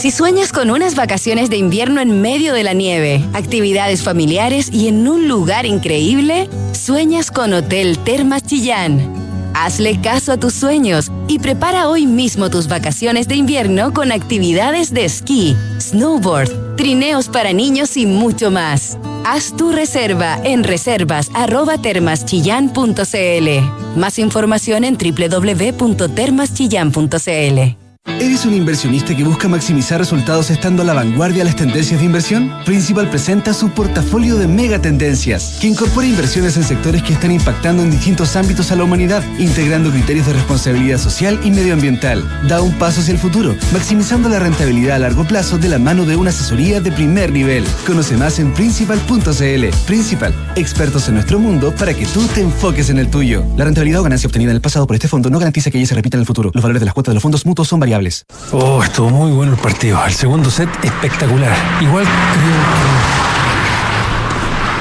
Si sueñas con unas vacaciones de invierno en medio de la nieve, actividades familiares y en un lugar increíble, sueñas con Hotel Termas Chillán. Hazle caso a tus sueños y prepara hoy mismo tus vacaciones de invierno con actividades de esquí, snowboard, trineos para niños y mucho más. Haz tu reserva en reservas@termaschillan.cl. Más información en www.termaschillan.cl. ¿Eres un inversionista que busca maximizar resultados estando a la vanguardia de las tendencias de inversión? Principal presenta su portafolio de mega tendencias, que incorpora inversiones en sectores que están impactando en distintos ámbitos a la humanidad, integrando criterios de responsabilidad social y medioambiental. Da un paso hacia el futuro, maximizando la rentabilidad a largo plazo de la mano de una asesoría de primer nivel. Conoce más en principal.cl. Principal, expertos en nuestro mundo para que tú te enfoques en el tuyo. La rentabilidad o ganancia obtenida en el pasado por este fondo no garantiza que ella se repita en el futuro. Los valores de las cuotas de los fondos mutuos son variables. Oh, estuvo muy bueno el partido. El segundo set espectacular. Igual creo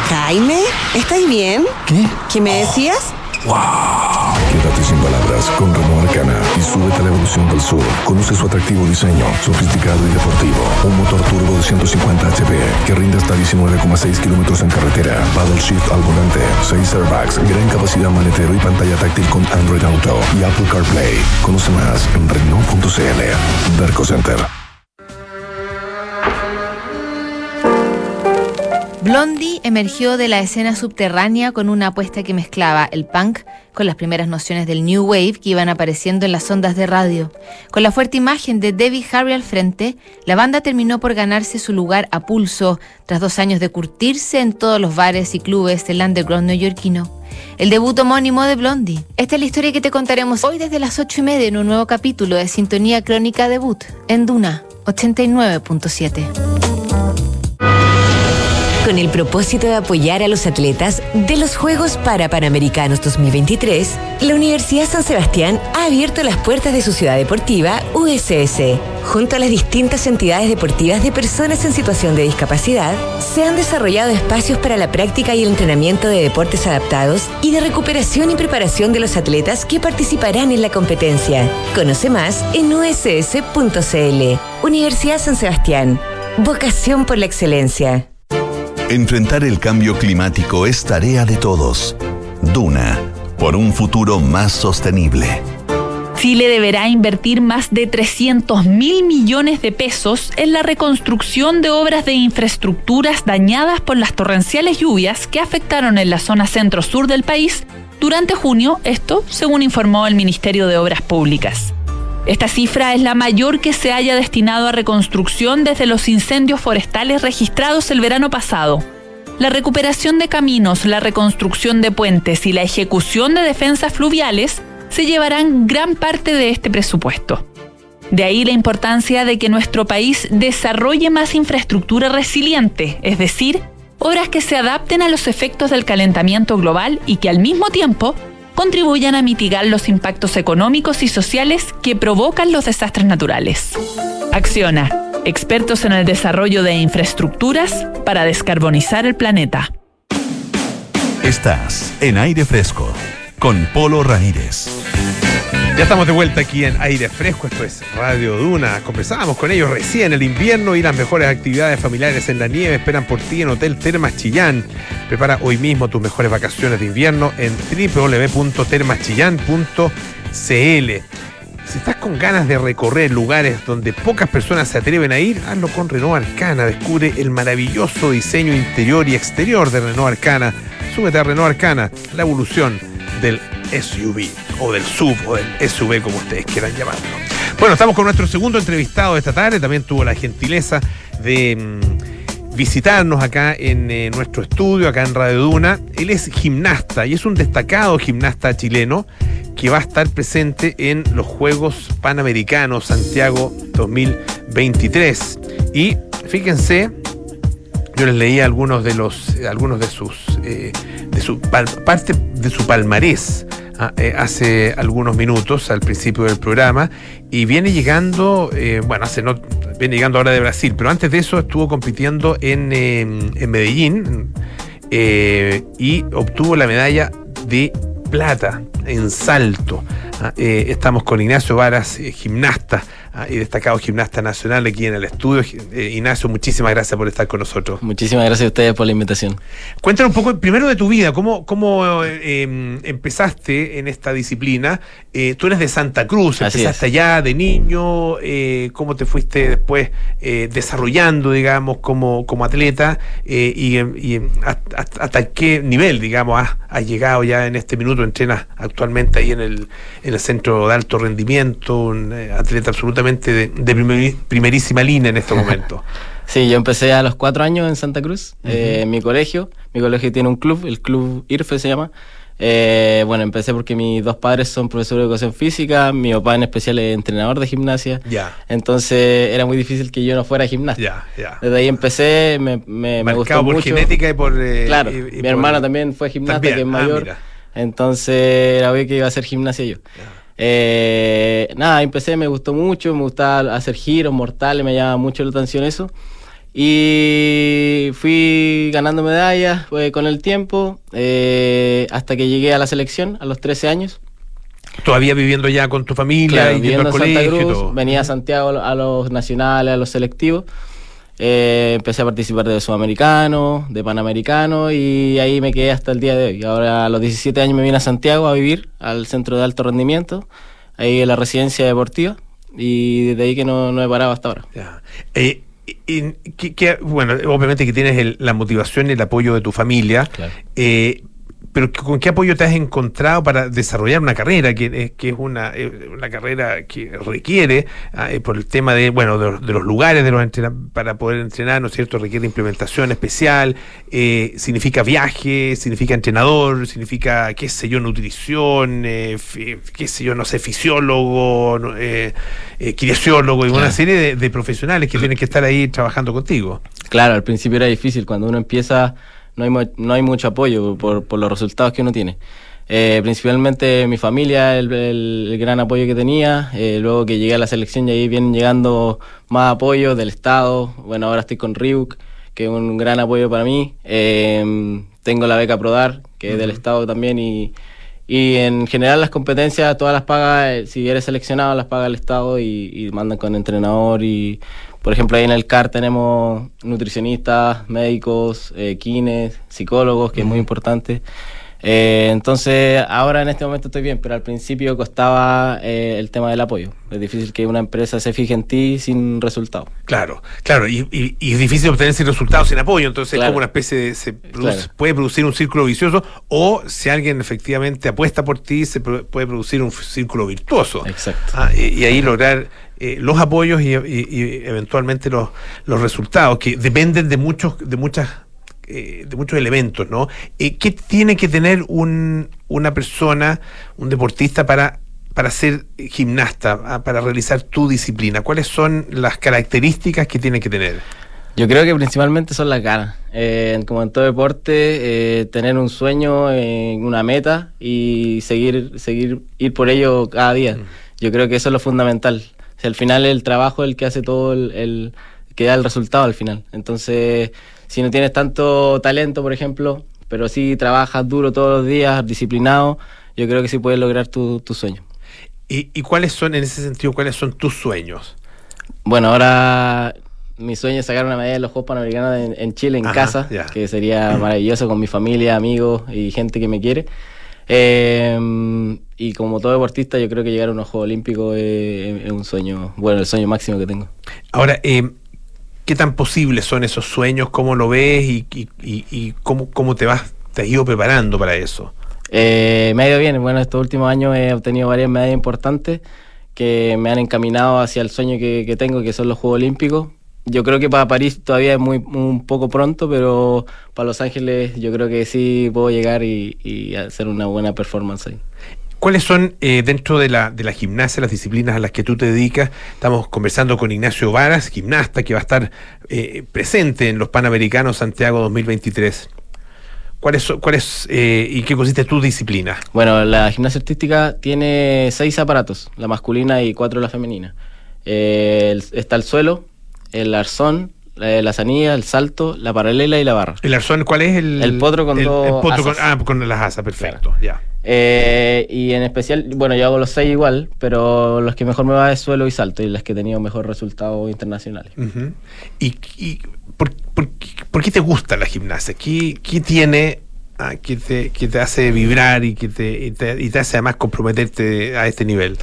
que... Jaime, ¿estás bien? ¿Qué? ¿Qué me decías? ¡Wow! Quédate sin palabras con Renault Arcana y súbete a la evolución del sur. Conoce su atractivo diseño, sofisticado y deportivo. Un motor turbo de 150 HP que rinde hasta 19,6 kilómetros en carretera. Paddle shift al volante, 6 airbags, gran capacidad maletero y pantalla táctil con Android Auto y Apple CarPlay. Conoce más en Renault.cl. Darko Center. Blondie emergió de la escena subterránea con una apuesta que mezclaba el punk con las primeras nociones del new wave que iban apareciendo en las ondas de radio. Con la fuerte imagen de Debbie Harry al frente, la banda terminó por ganarse su lugar a pulso tras dos años de curtirse en todos los bares y clubes del underground neoyorquino. El debut homónimo de Blondie. Esta es la historia que te contaremos hoy desde las ocho y media en un nuevo capítulo de Sintonía Crónica Debut en Duna 89.7 con el propósito de apoyar a los atletas de los Juegos para Panamericanos 2023, la Universidad San Sebastián ha abierto las puertas de su ciudad deportiva USS. Junto a las distintas entidades deportivas de personas en situación de discapacidad, se han desarrollado espacios para la práctica y el entrenamiento de deportes adaptados y de recuperación y preparación de los atletas que participarán en la competencia. Conoce más en uss.cl. Universidad San Sebastián. Vocación por la excelencia. Enfrentar el cambio climático es tarea de todos. Duna, por un futuro más sostenible. Chile deberá invertir más de 300 mil millones de pesos en la reconstrucción de obras de infraestructuras dañadas por las torrenciales lluvias que afectaron en la zona centro-sur del país durante junio, esto según informó el Ministerio de Obras Públicas. Esta cifra es la mayor que se haya destinado a reconstrucción desde los incendios forestales registrados el verano pasado. La recuperación de caminos, la reconstrucción de puentes y la ejecución de defensas fluviales se llevarán gran parte de este presupuesto. De ahí la importancia de que nuestro país desarrolle más infraestructura resiliente, es decir, obras que se adapten a los efectos del calentamiento global y que al mismo tiempo contribuyan a mitigar los impactos económicos y sociales que provocan los desastres naturales. Acciona, expertos en el desarrollo de infraestructuras para descarbonizar el planeta. Estás en aire fresco con Polo Ramírez. Ya estamos de vuelta aquí en Aire Fresco, esto es Radio Duna. Conversábamos con ellos recién, el invierno y las mejores actividades familiares en la nieve esperan por ti en Hotel Termas Chillán. Prepara hoy mismo tus mejores vacaciones de invierno en www.termaschillán.cl. Si estás con ganas de recorrer lugares donde pocas personas se atreven a ir, hazlo con Renault Arcana. Descubre el maravilloso diseño interior y exterior de Renault Arcana. Súbete a Renault Arcana, la evolución del SUV o del SUV o del SUV como ustedes quieran llamarlo. Bueno, estamos con nuestro segundo entrevistado de esta tarde, también tuvo la gentileza de mm, visitarnos acá en eh, nuestro estudio, acá en Radio Duna. Él es gimnasta y es un destacado gimnasta chileno que va a estar presente en los Juegos Panamericanos Santiago 2023. Y fíjense, yo les leí algunos de los, algunos de sus, eh, de su parte de su palmarés eh, hace algunos minutos al principio del programa y viene llegando, eh, bueno, hace no, viene llegando ahora de Brasil, pero antes de eso estuvo compitiendo en, em, en Medellín eh, y obtuvo la medalla de plata en salto. Ah, estamos con Ignacio Varas, gimnasta Ah, y destacado gimnasta nacional aquí en el estudio. Eh, Ignacio, muchísimas gracias por estar con nosotros. Muchísimas gracias a ustedes por la invitación. Cuéntanos un poco primero de tu vida, cómo, cómo eh, em, empezaste en esta disciplina. Eh, tú eres de Santa Cruz, empezaste allá de niño, cómo te fuiste después desarrollando, digamos, como, como atleta y, hasta, qué nivel, digamos, has, llegado ya en este minuto, entrenas actualmente ahí en el, en el centro de alto rendimiento, un atleta absolutamente de, primerísima línea en este momento. sí, yo empecé a los cuatro años en Santa Cruz, eh, en mi colegio. Mi colegio tiene un club, el club IRFE se llama. Eh, bueno, empecé porque mis dos padres son profesores de educación física, mi papá en especial es entrenador de gimnasia. Ya. Entonces era muy difícil que yo no fuera gimnasta. Ya, ya. Desde ahí empecé, me, me, me gustó por genética y por... Eh, claro, mi hermana también fue gimnasta, que es ah, mayor. entonces era obvio que iba a hacer gimnasia yo. Eh, nada, empecé, me gustó mucho, me gustaba hacer giros mortales, me llamaba mucho la atención eso. Y fui ganando medallas pues, con el tiempo, eh, hasta que llegué a la selección a los 13 años. ¿Todavía viviendo ya con tu familia? y viviendo en Santa Cruz, venía a Santiago a los nacionales, a los selectivos. Eh, empecé a participar de Sudamericano, de Panamericano y ahí me quedé hasta el día de hoy. Ahora a los 17 años me vine a Santiago a vivir al centro de alto rendimiento, ahí en la residencia deportiva y desde ahí que no, no he parado hasta ahora. Eh, y, bueno, obviamente que tienes la motivación y el apoyo de tu familia, claro. eh, pero ¿con qué apoyo te has encontrado para desarrollar una carrera que, eh, que es una, eh, una, carrera que requiere, ah, eh, por el tema de, bueno, de, los lugares de los para poder entrenar, ¿no es cierto? Requiere implementación especial, significa viaje, significa entrenador, significa, qué sé yo, nutrición, qué sé yo, no sé, fisiólogo, kinesiólogo y una serie de profesionales que tienen que estar ahí trabajando contigo. Claro, al principio era difícil, cuando uno empieza no hay, no hay mucho apoyo por, por los resultados que uno tiene. Eh, principalmente mi familia, el, el, gran apoyo que tenía, eh, luego que llegué a la selección y ahí vienen llegando más apoyo del Estado, bueno, ahora estoy con Ryuk, que es un gran apoyo para mí, eh, tengo la beca Prodar, que es del Estado también, y, y en general las competencias, todas las paga, si eres seleccionado, las paga el Estado y, y mandan con entrenador y por ejemplo, ahí en el CAR tenemos nutricionistas, médicos, eh, kines, psicólogos, que es muy importante. Eh, entonces, ahora en este momento estoy bien, pero al principio costaba eh, el tema del apoyo. Es difícil que una empresa se fije en ti sin resultado. Claro, claro, y, es difícil obtener ese resultado sin apoyo, entonces es como una especie de. Se puede producir un círculo vicioso, o si alguien efectivamente apuesta por ti, se puede producir un círculo virtuoso. Exacto. Ah, y, ahí lograr eh, los apoyos y, eventualmente los, los resultados, que dependen de muchos, de muchas eh, de muchos elementos, ¿no? Eh, ¿Qué tiene que tener un, una persona, un deportista para para ser gimnasta, ah, para realizar tu disciplina? ¿Cuáles son las características que tiene que tener? Yo creo que principalmente son las ganas. Eh, como en todo deporte, tener un sueño, una meta y seguir, seguir, ir por ello cada día. Mm. Yo creo que eso es lo fundamental al final el trabajo es el que hace todo el, que da el resultado al final. Entonces, si no tienes tanto talento, por ejemplo, pero sí trabajas duro todos los días, disciplinado, yo creo que sí puedes lograr tu, tu sueño. ¿Y, y cuáles son, en ese sentido, cuáles son tus sueños? Bueno, ahora mi sueño es sacar una medalla de los Juegos Panamericanos en, en Chile, en Ajá, casa, ya. que sería maravilloso con mi familia, amigos y gente que me quiere. Eh, y como todo deportista, yo creo que llegar a unos Juegos Olímpicos es, es un sueño, bueno, el sueño máximo que tengo. Ahora, eh, ¿qué tan posibles son esos sueños? ¿Cómo lo ves y, cómo, cómo te vas, te has ido preparando para eso? Eh, me ha ido bien. Bueno, estos últimos años he obtenido varias medallas importantes que me han encaminado hacia el sueño que, que tengo, que son los Juegos Olímpicos. Yo creo que para París todavía es muy un poco pronto, pero para Los Ángeles yo creo que sí puedo llegar y, y hacer una buena performance ahí. ¿Cuáles son eh, dentro de la, de la gimnasia las disciplinas a las que tú te dedicas? Estamos conversando con Ignacio Varas, gimnasta que va a estar eh, presente en los Panamericanos Santiago 2023. ¿Cuáles son, cuáles, eh, y qué consiste tu disciplina? Bueno, la gimnasia artística tiene seis aparatos, la masculina y cuatro la femenina. Eh, el- está el suelo, el arzón, la zanilla, el salto, la paralela y la barra. ¿El arzón cuál es? El, El potro con el- dos potro con, asas. ah, con las asas, perfecto, ya. Eh, y en especial, bueno, yo hago los seis igual, pero los que mejor me va es suelo y salto, y las que he tenido mejor resultados internacionales. ¿Y, y por, por qué- por qué te gusta la gimnasia? ¿Qué, qué tiene ah, que, te, que te hace vibrar y que te, y te, y te hace además comprometerte a este nivel?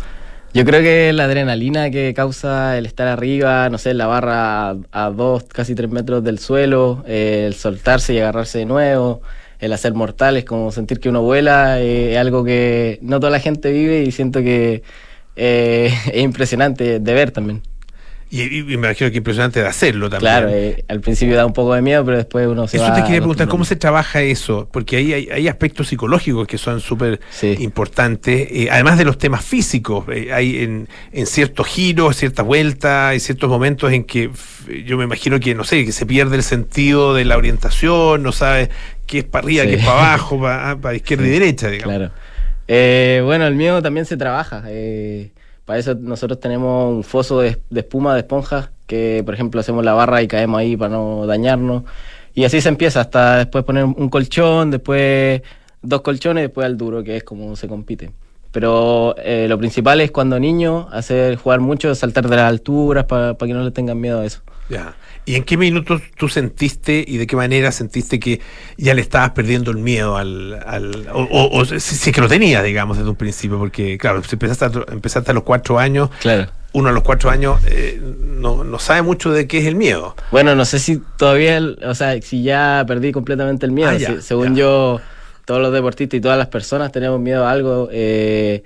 Yo creo que la adrenalina que causa el estar arriba, no sé, la barra a, a dos, casi tres metros del suelo, eh, el soltarse y agarrarse de nuevo, el hacer mortales, como sentir que uno vuela, eh, es algo que no toda la gente vive y siento que eh, es impresionante de ver también. Y, y me imagino que impresionante de hacerlo también. Claro, eh, al principio da un poco de miedo, pero después uno se Eso va te quería preguntar, ¿cómo se trabaja eso? Porque ahí hay, hay aspectos psicológicos que son súper importantes, eh, además de los temas físicos. eh, hay en, en ciertos giros, ciertas vueltas, hay ciertos momentos en que yo me imagino que, no sé, que se pierde el sentido de la orientación, no sabe qué es para arriba, Sí. qué es para abajo, para, para izquierda y derecha, digamos. Claro. Eh, bueno, el miedo también se trabaja. eh, para eso nosotros tenemos un foso de, espuma, de esponjas, que por ejemplo hacemos la barra y caemos ahí para no dañarnos. Y así se empieza, hasta después poner un colchón, después dos colchones, después al duro, que es como se compite. Pero eh, lo principal es cuando niño, hacer jugar mucho, saltar de las alturas para que no le tengan miedo a eso. Ya. ¿Y en qué minutos tú sentiste y de qué manera sentiste que ya le estabas perdiendo el miedo al... al o, o- o si, si es que lo tenías, digamos, desde un principio? Porque, claro, si empezaste a, empezaste a los cuatro años, Claro. uno a los cuatro años eh, no, no sabe mucho de qué es el miedo. Bueno, no sé si todavía, el- o sea, si ya perdí completamente el miedo. Ah, ya, Si- según yo, todos los deportistas y todas las personas tenemos miedo a algo. eh,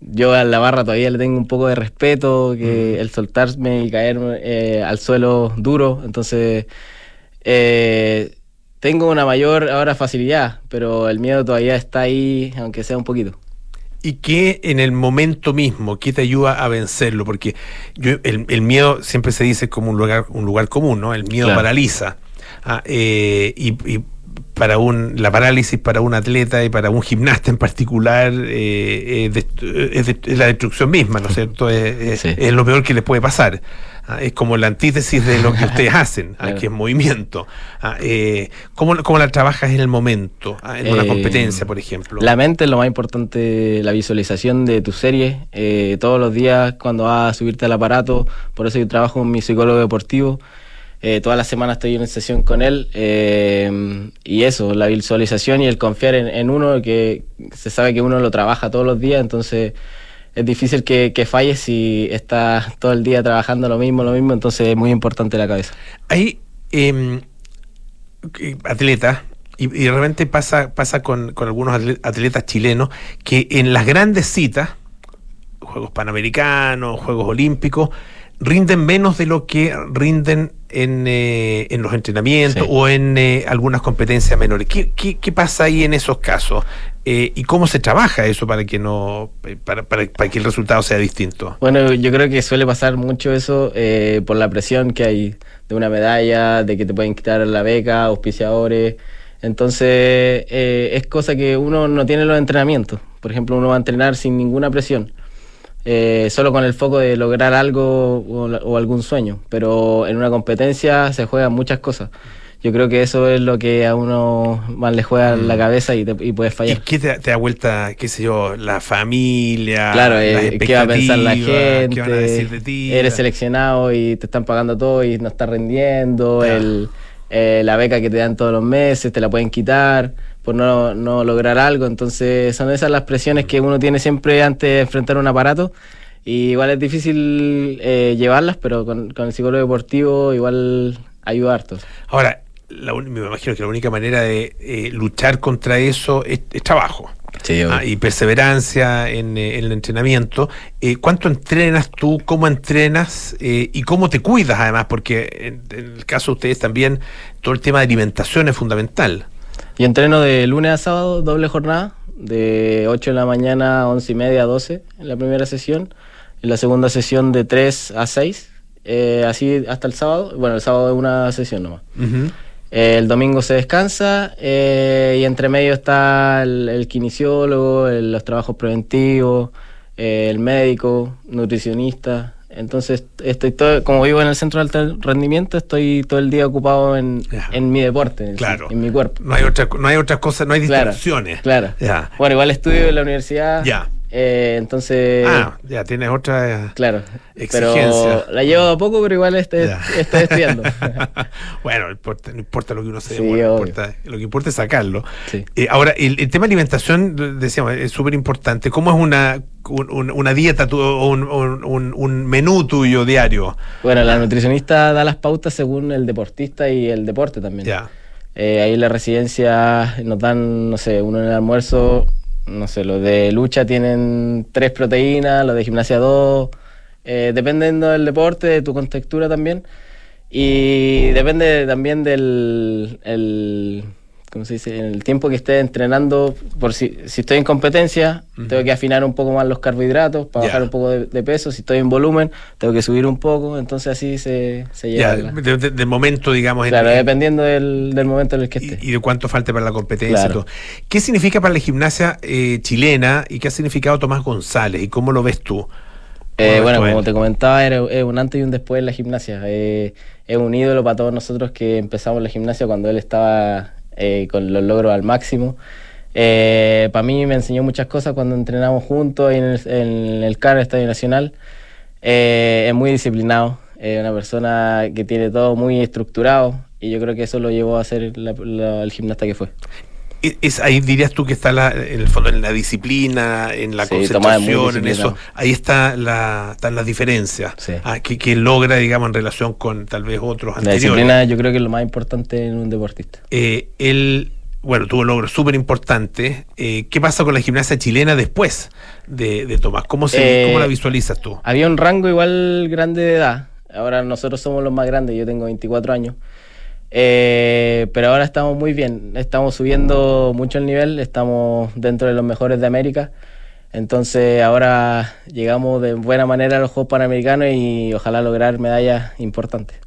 yo a la barra todavía le tengo un poco de respeto, que Mm. el soltarme y caer eh, al suelo duro. Entonces, eh, tengo una mayor ahora facilidad, pero el miedo todavía está ahí, aunque sea un poquito. ¿Y qué en el momento mismo, qué te ayuda a vencerlo? Porque yo, el, el miedo siempre se dice como un lugar, un lugar común, ¿no? El miedo Claro. paraliza. Ah, eh, y, y para un, la parálisis para un atleta y para un gimnasta en particular eh, es, dest- es dest- es la destrucción misma, ¿no es cierto? Es, es- es lo peor que les puede pasar. Ah, es como la antítesis de lo que ustedes hacen, ah, Claro. que es movimiento. Ah, eh, ¿cómo, cómo la trabajas en el momento, en una Eh, competencia, por ejemplo? La mente es lo más importante, la visualización de tu serie, eh, todos los días cuando vas a subirte al aparato, por eso yo trabajo con mi psicólogo deportivo, eh, todas las semanas estoy en sesión con él, eh, y eso, la visualización y el confiar en, uno, que se sabe que uno lo trabaja todos los días, entonces es difícil que, que falles si estás todo el día trabajando lo mismo, lo mismo, entonces es muy importante la cabeza. Hay eh, eh, atletas, y, y de pasa, pasa con, algunos atle- atletas chilenos, que en las grandes citas, Juegos Panamericanos, Juegos Olímpicos, rinden menos de lo que rinden en, eh, en los entrenamientos Sí. o en eh, algunas competencias menores. ¿Qué, qué, qué pasa ahí en esos casos? Eh, ¿Y cómo se trabaja eso para que no eh, para, para, para que el resultado sea distinto? Bueno, yo creo que suele pasar mucho eso eh, por la presión que hay de una medalla, de que te pueden quitar la beca, auspiciadores. Entonces, eh, es cosa que uno no tiene en los entrenamientos. Por ejemplo, uno va a entrenar sin ninguna presión, eh, solo con el foco de lograr algo o, o algún sueño. Pero en una competencia se juegan muchas cosas. yo creo que eso es lo que a uno más le juega en la cabeza y, te, y puedes ¿Y fallar. qué te, te da vuelta, qué sé yo, la familia? Claro, eh, qué va a pensar la gente. ¿Qué van a decir de ti? Eres seleccionado y te están pagando todo y no estás rendiendo. El, eh, la beca que te dan todos los meses te la pueden quitar por no, no lograr algo. Entonces, son esas las presiones que uno tiene siempre antes de enfrentar un aparato. Y igual es difícil eh, llevarlas, pero con, con el psicólogo deportivo igual ayuda harto. Ahora, la un- me imagino que la única manera de eh, luchar contra eso es, es trabajo. Sí, Ah, y perseverancia en, eh, en el entrenamiento. Eh, ¿Cuánto entrenas tú? ¿Cómo entrenas? Eh, ¿Y cómo te cuidas además? Porque en, en el caso de ustedes también todo el tema de alimentación es fundamental. Y entreno de lunes a sábado, doble jornada, de 8 de la mañana a 11 y media a 12 en la primera sesión. En la segunda sesión de 3 a 6, eh, así hasta el sábado. Bueno, el sábado es una sesión nomás. Eh, el domingo se descansa eh, y entre medio está el, el kinesiólogo, el- los trabajos preventivos, eh, el médico, nutricionista. Entonces, estoy todo, como vivo en el centro de alto rendimiento, estoy todo el día ocupado en, en mi deporte, en, el- Claro. en mi cuerpo. No hay otra, no hay otras cosas, no hay distracciones. Claro. Bueno, igual estudio en la universidad. Ya. Eh, entonces. Ah, ya tienes otra. eh, Claro. exigencia. Pero la llevo a poco, pero igual estoy, Ya. estoy estudiando. bueno, no importa, no importa lo que uno se Sí, demora, obvio. importa- lo que importa es sacarlo. Sí. Eh, ahora, el, el tema de alimentación, decíamos, es súper importante. ¿Cómo es una, un- un- una dieta o un, un- un- un menú tuyo diario? Bueno, la nutricionista da las pautas según el deportista y el deporte también. Ya. Eh, ahí en la residencia nos dan, no sé, uno en el almuerzo, no sé, los de lucha tienen tres proteínas, los de gimnasia dos, eh, dependiendo del deporte, de tu contextura también. Y depende también del el, ¿cómo se dice? el tiempo que esté entrenando. Por si, si estoy en competencia, tengo que afinar un poco más los carbohidratos para bajar un poco de, de peso. Si estoy en volumen, tengo que subir un poco. Entonces así se, se la- de- de- del momento, digamos. en- Claro, en- dependiendo del, del momento en el que esté. y de cuánto falte para la competencia Claro. y todo. ¿Qué significa para la gimnasia eh, chilena y qué ha significado Tomás González y cómo lo ves tú? Eh, ¿Cómo bueno, como te comentaba, era, es un antes y un después en la gimnasia. Eh, es un ídolo para todos nosotros que empezamos la gimnasia cuando él estaba eh, con los logros al máximo. para mí me enseñó muchas cosas cuando entrenamos juntos en el, en el CAR, Estadio Nacional. Eh, es muy disciplinado, es una persona que tiene todo muy estructurado y yo creo que eso lo llevó a ser la- el gimnasta que fue. Es, ahí dirías tú que está la, en el fondo en la disciplina, en la Sí, concentración, en eso. Ahí está la, están las diferencias Sí. ah, que, que logra, digamos, en relación con tal vez otros La anteriores. disciplina yo creo que es lo más importante en un deportista. Eh, él, bueno, tuvo logros súper importantes. Eh, ¿Qué pasa con la gimnasia chilena después de, de Tomás? ¿Cómo, se, Eh, ¿Cómo la visualizas tú? Había un rango igual grande de edad. Ahora nosotros somos los más grandes, yo tengo 24 años. Eh, pero ahora estamos muy bien, estamos subiendo mucho el nivel, estamos dentro de los mejores de América. Entonces ahora llegamos de buena manera a los Juegos Panamericanos y ojalá lograr medallas importantes.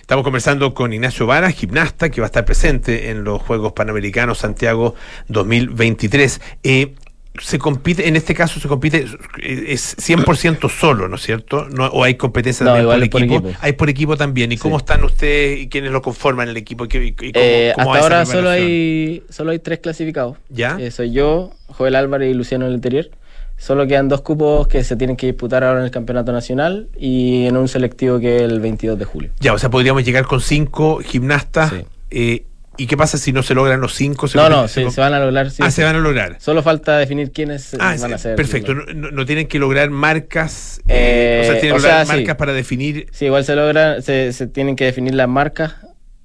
Estamos conversando con Ignacio Vara, gimnasta, que va a estar presente en los Juegos Panamericanos Santiago 2023. Eh, se compite, en este caso se compite, eh, es 100% solo, ¿no es cierto? No, ¿O hay competencia No, también igual por equipo? Hay por equipo también. ¿Y cómo están ustedes y quiénes lo conforman el equipo? ¿Y, qué- y cómo- Eh, cómo hasta ahora solo hay, solo hay tres clasificados. ¿Ya? Eh, soy yo, Joel Álvarez y Luciano Leterier. Solo quedan dos cupos que se tienen que disputar ahora en el Campeonato Nacional y en un selectivo que es el 22 de julio. Ya, o sea, podríamos llegar con cinco gimnastas. Sí. eh, ¿Y qué pasa si no se logran los cinco? ¿Se No, no, se, se van a lograr. sí, ah, se van a lograr. Solo falta definir quiénes Ah, van a ser. perfecto. No, no- no tienen que lograr marcas. eh, Eh, o sea, tienen que lograr sea, sí. marcas para definir. Sí, igual se logra, se, se tienen que definir las marcas,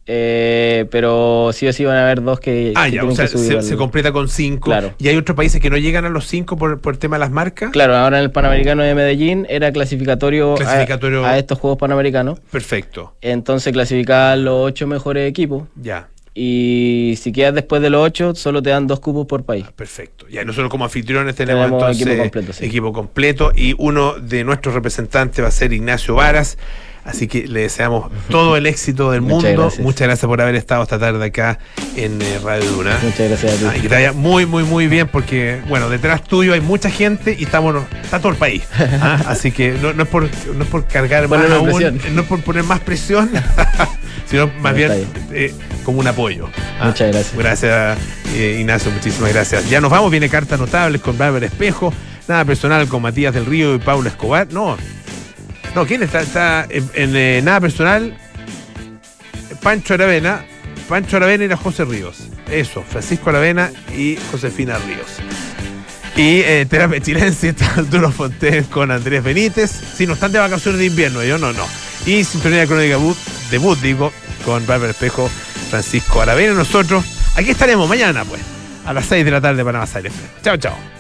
eh, pero sí o sí van a haber dos que, Ah, que ya, o sea, se, al- se completa con cinco. Claro. Y hay otros países que no llegan a los cinco por, por el tema de las marcas. Claro, ahora en el Panamericano de Medellín era clasificatorio, a- Clasificatorio. A, estos Juegos Panamericanos. Perfecto. Entonces clasificaban los ocho mejores equipos Ya, y si quedas después de los ocho solo te dan dos cupos por país. perfecto. Ya nosotros como anfitriones tenemos, Tenemos entonces equipo completo, sí. equipo completo y uno de nuestros representantes va a ser Ignacio Varas. Así que le deseamos todo el éxito del Muchas mundo. gracias. Muchas gracias por haber estado esta tarde acá en eh, Radio Duna. Muchas gracias a Ah, ti. que te vaya muy, muy, muy bien, porque, bueno, detrás tuyo hay mucha gente y estamos, está todo el país. ¿ah? Así que no, no es por, no es por cargar más aún, presión. no es por poner más presión, sino más No, bien está eh, como un apoyo. Ah, Muchas gracias. Gracias, eh, Ignacio, muchísimas gracias. Ya nos vamos, viene Cartas Notables con Bárbara Espejo, nada personal con Matías del Río y Pablo Escobar. No, no, ¿quién está? Está en, eh, nada personal, Pancho Aravena, Pancho Aravena la José Ríos. Eso, Francisco Aravena y Josefina Ríos. Y eh, Terapia Chilense está Arturo con Andrés Benítez. Si no están de vacaciones de invierno, yo no, no. Y Sintonía Crónica Boot, debut, digo, con Bárbara Espejo, Francisco Aravena nosotros. Aquí estaremos mañana, pues, a las 6 de la tarde para más aire. Chao, chao.